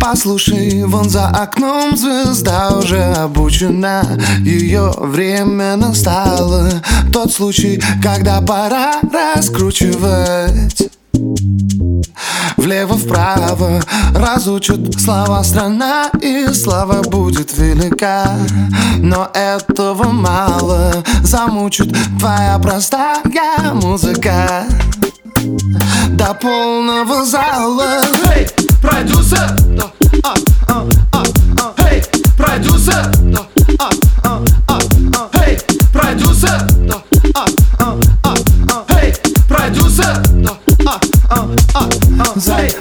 Послушай, вон за окном звезда уже обучена. Ее время настало. Тот случай, когда пора раскручивать. Влево-вправо разучат слова страна И слава будет велика. Но этого мало Замучит твоя простая музыка. До полного зала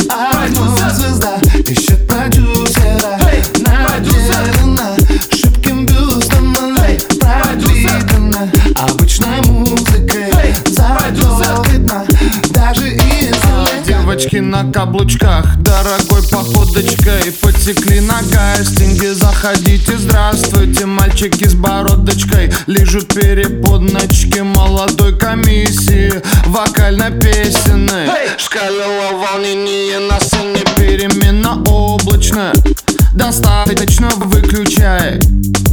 I know just that. Каблучках, дорогой походочкой. Потекли на кастинге, заходите, здравствуйте Мальчики с бородочкой. Лижут переподночки Молодой комиссии, вокально-песенной Эй! Шкалила волнение на сцене перемена облачная. Достаточно выключай.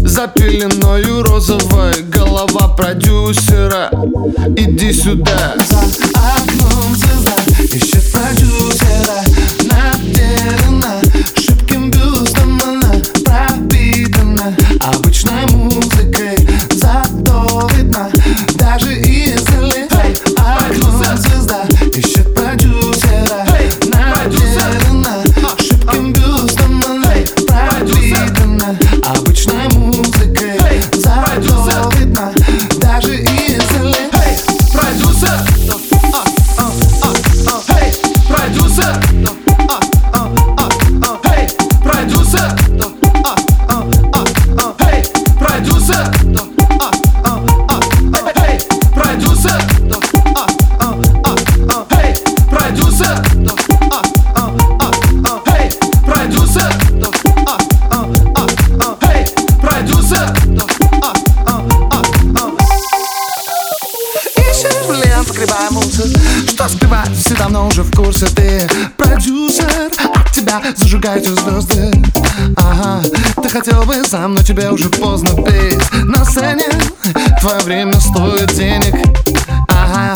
За пеленою розовой голова продюсера. Иди сюда. За окном звезда ищет Музыкой, зато видно даже издали Окном звезда ищет Что скрывать, все давно уже в курсе Ты продюсер, от тебя зажигаются звезды Ага, ты хотел бы сам, но тебе уже поздно петь. На сцене твое время стоит денег. Ага,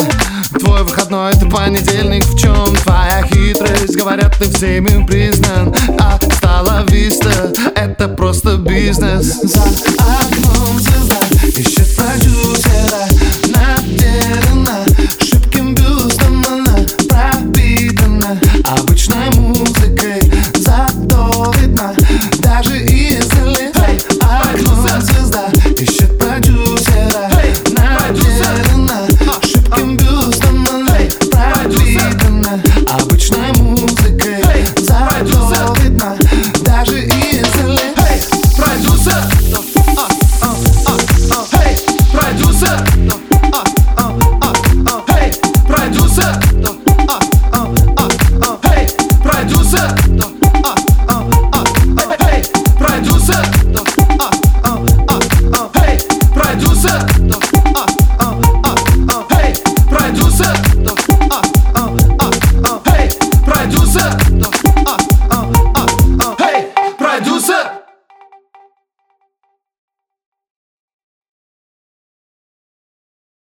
твой выходной это понедельник. В чем твоя хитрость? Говорят, ты всеми признан. А стала виста, это просто бизнес. За